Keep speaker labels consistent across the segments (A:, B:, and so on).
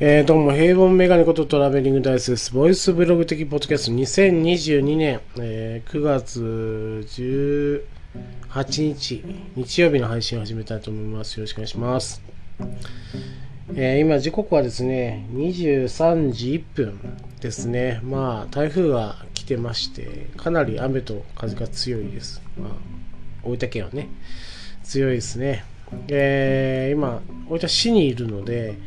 A: えー、どうも、平凡メガネことトラベリングダイスです。ボイスブログ的ポッドキャスト2022年、えー、9月18日、日曜日の配信を始めたいと思います。よろしくお願いします。えー、今、時刻はですね、23時1分ですね。まあ、台風が来てまして、かなり雨と風が強いです。まあ、大分県はね、強いですね。え、今、大分市にいるので、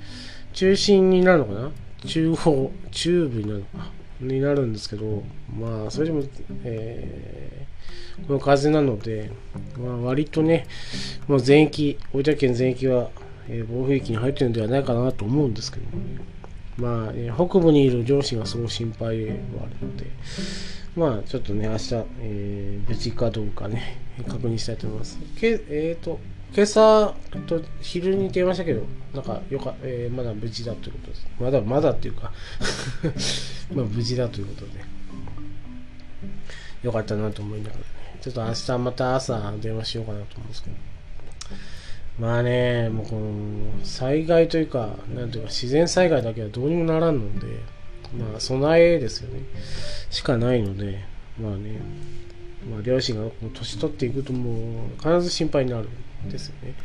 A: 中心になるのかな？中央、中部になるのかになるんですけど、まあ、それでも、えー、この風なので、まあ、割とね、もう全域、大分県全域は、えー、暴風域に入ってるんではないかなと思うんですけどね。まあ、えー、北部にいる上司がすごい心配はあるので、まあ、ちょっとね、明日、えー、無事かどうかね、確認したいと思います。けえっ、ー、と、今朝と昼に電話したけど、なんかよか、えー、まだ無事だということです。まだまだっていうか まあ無事だということで、よかったなと思いながらね、ちょっと明日また朝電話しようかなと思うんですけど。まあね、もうこの災害というか、なんていうか自然災害だけはどうにもならんので、まあ備えですよね。しかないので、まあね、まあ両親が年取っていくともう必ず心配になる。ですね。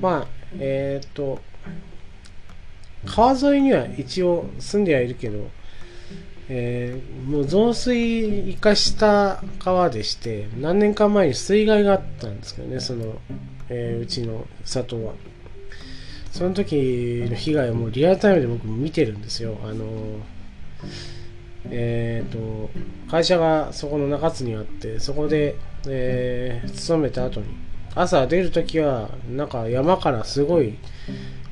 A: まあ、えっ、ー、と、川沿いには一応住んではいるけど、えー、もう増水生かした川でして、何年か前に水害があったんですけどね、その、えー、うちの里は。その時の被害をもうリアルタイムで僕も見てるんですよ。あのえっ、ー、と、会社がそこの中津にあって、そこで、えー、勤めた後に、朝出るときは、なんか山からすごい、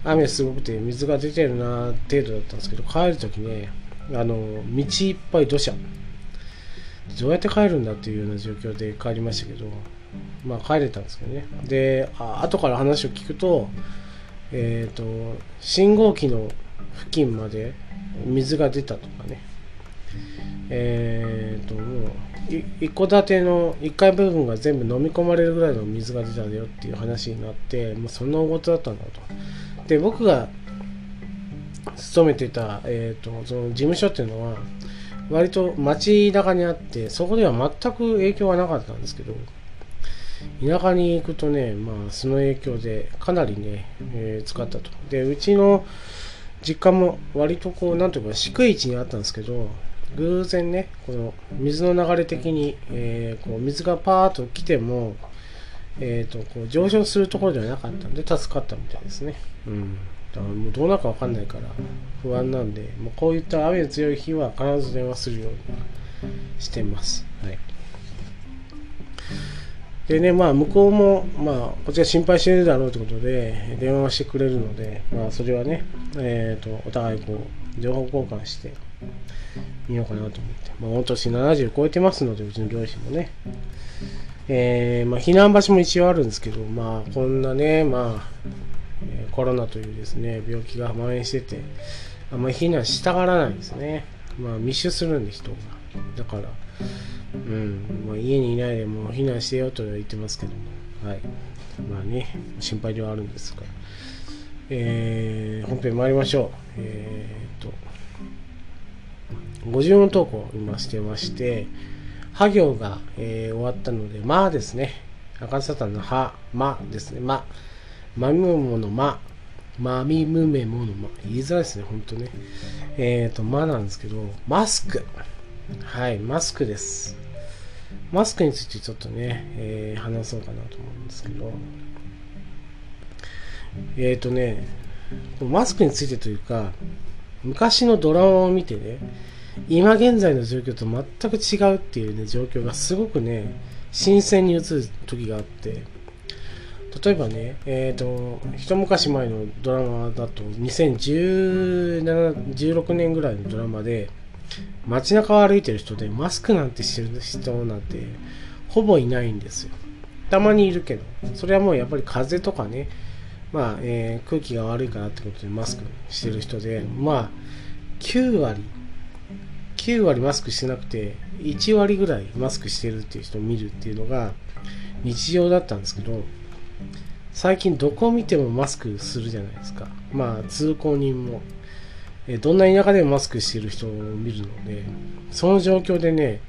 A: 雨すごくて水が出てるな程度だったんですけど、帰るときね、あの、道いっぱい土砂。どうやって帰るんだっていうような状況で帰りましたけど、まあ帰れたんですけどね。で、あ後から話を聞くと、えっ、ー、と、信号機の付近まで水が出たとかね。えっ、ー、と、もう、一戸建ての1階部分が全部飲み込まれるぐらいの水が出たんだよっていう話になってもうそんな大事だったんだと。で僕が勤めてた、えーと、その事務所っていうのは割と街中にあってそこでは全く影響はなかったんですけど田舎に行くとね、まあ、その影響でかなりね、えー、使ったと。でうちの実家も割とこうなんというか低い位置にあったんですけど偶然ねこの水の流れ的に、えー、こう水がパーッと来ても、えーと、こう上昇するところではなかったんで助かったみたいですね。うんだからもうどうなるか分かんないから不安なんで、もうこういった雨の強い日は必ず電話するようにしてます。はい。でね、まあ向こうも、まあこっちは心配してるだろうということで、電話をしてくれるので、まあそれはね、えっ、ー、と、お互いこう、情報交換して、見ようかなと思って。まあ、御年70超えてますので、うちの両親もね。えー、まあ、避難場所も一応あるんですけど、まあ、こんなね、まあ、えー、コロナというですね、病気が蔓延してて、あんまり避難したがらないんですね。まあ、密集するんで、人が。だから、うん、まあ、家にいないでも避難してよと言ってますけども、はい。まあね、心配ではあるんですが、えー、本編参りましょう。えー、っと、50音投稿今してまして、は行が、えー、終わったので、まあですね。赤サタンのは、まですね。ま。まみむものま。まみむめものま。言いづらいですね、ほんとね。えっ、ー、と、まなんですけど、マスク。はい、マスクです。マスクについてちょっとね、えー、話そうかなと思うんですけど、えっ、ー、とね、マスクについてというか、昔のドラマを見てね、今現在の状況と全く違うっていうね、状況がすごくね、新鮮に映る時があって、例えばね、えっ、ー、と、一昔前のドラマだと、2017、16年ぐらいのドラマで、街中を歩いてる人でマスクなんてしてる人なんて、ほぼいないんですよ。たまにいるけど、それはもうやっぱり風とかね、まあ、えー、空気が悪いからってことでマスクしてる人で、まあ、9割、9割マスクしてなくて、1割ぐらいマスクしてるっていう人を見るっていうのが日常だったんですけど、最近どこを見てもマスクするじゃないですか。まあ、通行人も。えどんな田舎でもマスクしてる人を見るので、その状況でね、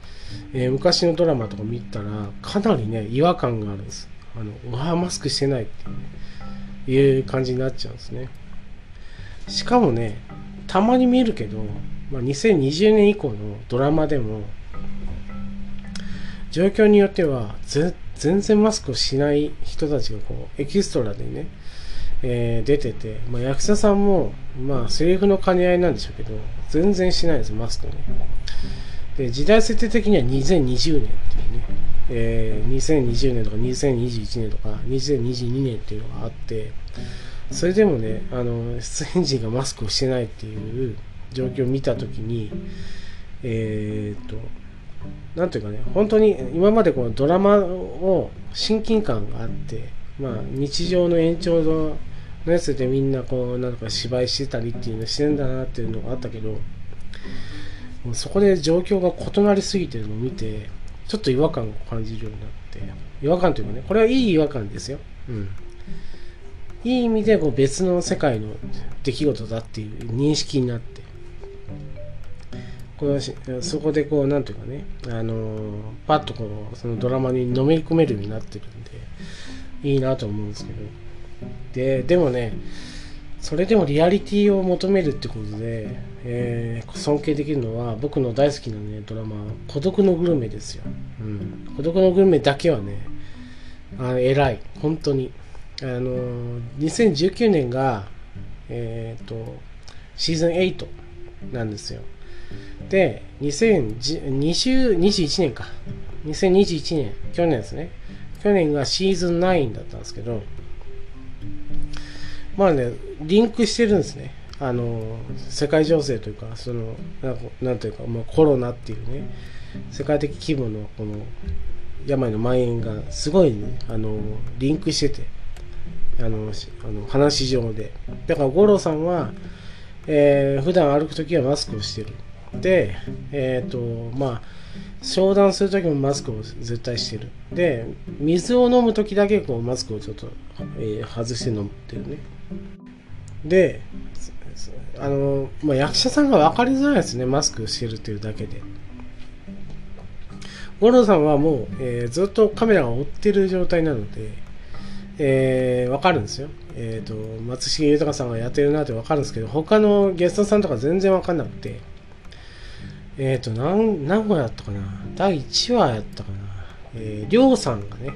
A: えー、昔のドラマとか見たら、かなりね、違和感があるんです。あの、うわマスクしてないって,、いう感じになっちゃうんですね。しかもね、たまに見るけど、まあ、2020年以降のドラマでも、状況によっては、全然マスクをしない人たちがこう、エキストラでね、えー、出てて、まあ、役者さんも、まあ、セリフの兼ね合いなんでしょうけど、全然しないです、マスクね。で、時代設定的には2020年っていうね、えー、2020年とか2021年とか2022年っていうのがあって、それでもね、あの、出演陣がマスクをしてないっていう状況を見たときに、えー、っと、なんというかね、本当に今までこのドラマを親近感があって、まあ、日常の延長ののやつでみんなこうなんか芝居してたりっていうのしてんだなっていうのがあったけどもうそこで状況が異なりすぎてるのを見てちょっと違和感を感じるようになって違和感というかねこれはいい違和感ですよ、うん、いい意味でこう別の世界の出来事だっていう認識になってこのそこでこうなんていうかねあのパッとこうそのドラマにのめり込めるようになってるんでいいなと思うんですけど。ででもねそれでもリアリティを求めるってことで、えー、尊敬できるのは僕の大好きなねドラマ「孤独のグルメ」ですよ、うん、孤独のグルメだけはねあ偉い。本当に。あの2019年がえっ、ー、とシーズン8なんですよ。で2021年か2021年去年ですね去年がシーズン9だったんですけどまあね、リンクしてるんですね。あの、世界情勢というか、その、なんというか、まあ、コロナっていうね、世界的規模のこの病の蔓延がすごい、ね、あの、リンクしてて、あの、あの話上で。だから、五郎さんは、えー、普段歩くときはマスクをしてる。で、えっ、ー、と、まあ、商談するときもマスクを絶対してる。で、水を飲むときだけこうマスクをちょっと、えー、外して飲むっていうね。で、あの、まあ、役者さんが分かりづらいですね、マスクしてるっていうだけで。五郎さんはもう、えー、ずっとカメラが追ってる状態なので、えー、分かるんですよ。えっ、ー、と、松重豊さんがやってるなって分かるんですけど、他のゲストさんとか全然分かんなくて、えっ、ー、と、何、何話やったかな第1話やったかなえー、りょうさんがね、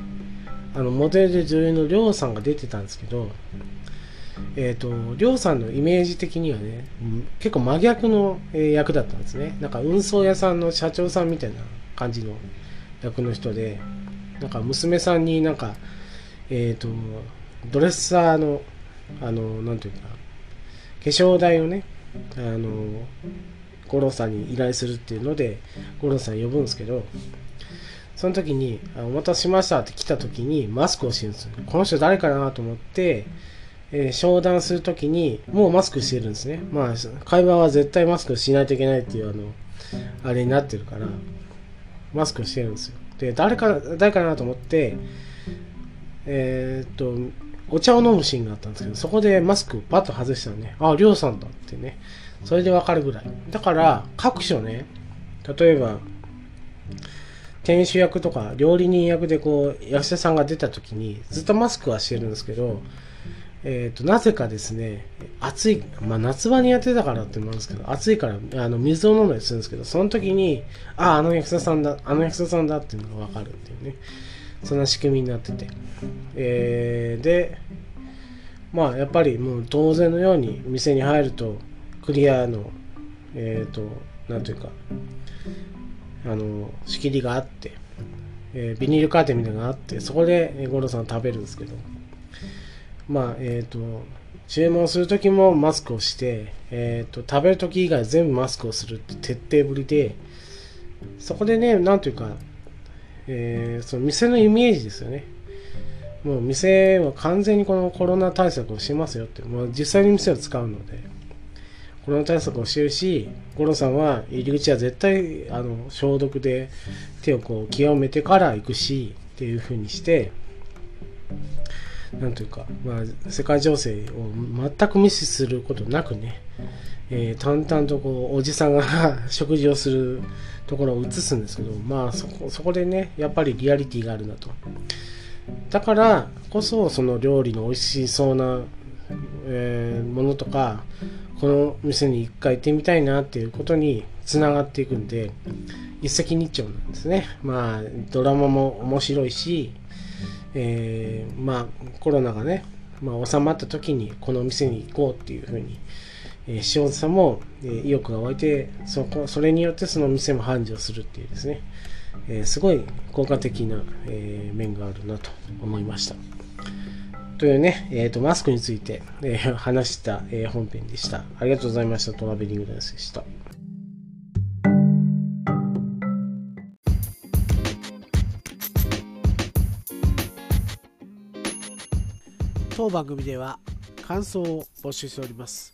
A: あの、モデルで女優のりょうさんが出てたんですけど、えっ、ー、と、りょうさんのイメージ的にはね、結構真逆の、役だったんですね。なんか運送屋さんの社長さんみたいな感じの役の人で、なんか娘さんになんか、えっ、ー、と、ドレッサーの、あの、なんていうか、化粧台をね、あの、五郎さんに依頼するっていうので五郎さん呼ぶんですけどその時に「お待たせしました」って来た時にマスクをしてるんですこの人誰かなと思って、えー、商談する時にもうマスクしてるんですね。まあ会話は絶対マスクしないといけないっていうあのあれになってるからマスクしてるんですよ。で誰か誰かなと思ってえー、っとお茶を飲むシーンがあったんですけどそこでマスクをパッと外したらね。ありょうさんだってね。それでわかるぐらい。だから、各所ね、例えば、店主役とか料理人役でこう役者さんが出た時にずっとマスクはしてるんですけど、えー、となぜかですね暑い、まあ、夏場にやってたからって思うんですけど暑いからあの水を飲んだりするんですけどその時にあああの役者さんだあの役者さんだっていうのが分かるっていうねそんな仕組みになってて、えー、でまあやっぱりもう当然のように店に入るとクリアの、えっ、ー、と、なんというか、あの、仕切りがあって、えー、ビニールカーテンみたいなのがあって、そこで五郎さん食べるんですけど、まあ、えっ、ー、と、注文するときもマスクをして、えっ、ー、と、食べるとき以外全部マスクをするって徹底ぶりで、そこでね、なんというか、えー、その店のイメージですよね。もう店は完全にこのコロナ対策をしますよって、もう実際に店を使うので、コロナ対策をしてるし五郎さんは入り口は絶対あの消毒で手をこう清めてから行くしっていう風にしてなんというか、まあ、世界情勢を全く無視することなくね、えー、淡々とこうおじさんが 食事をするところを映すんですけど、まあそこそこでねやっぱりリアリティがあるなと。だからこそその料理の美味しそうな、えー、ものとかこの店に一回行ってみたいなっていうことにつながっていくんで一石二鳥なんですねまあドラマも面白いし、えー、まあコロナがね、まあ、収まった時にこの店に行こうっていうふうに、えー、塩さんも、えー、意欲が湧いてそこそれによってその店も繁盛するっていうですね、えー、すごい効果的な、え、面があるなと思いました。というね、えーと、マスクについて、えー、話した、えー、本編でした。ありがとうございました。トラベリングダンスでした。当番組では感想を募集しております。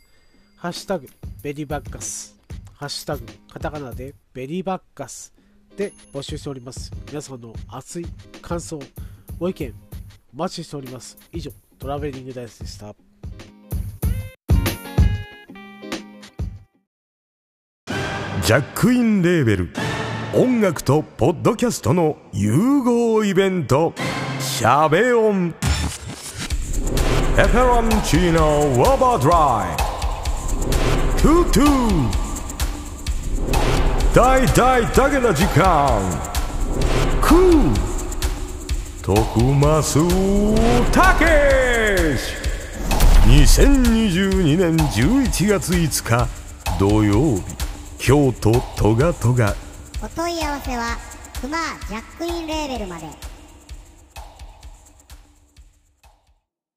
A: ハッシュタグベリーバッカス、ハッシュタグカタカナでベリーバッカスで募集しております。皆さんの熱い感想、ご意見、お待ちしております。以上、トラベリングダイスでした。
B: ジャックインレーベル音楽とポッドキャストの融合イベント「シャベオン」ペペロンチーノウォーバードライ。トゥトゥ大大だけな時間。クー。徳増たけし2022年11月5日土曜日。京都トガトガ。
C: お問い合わせはクマジャックインレーベルまで。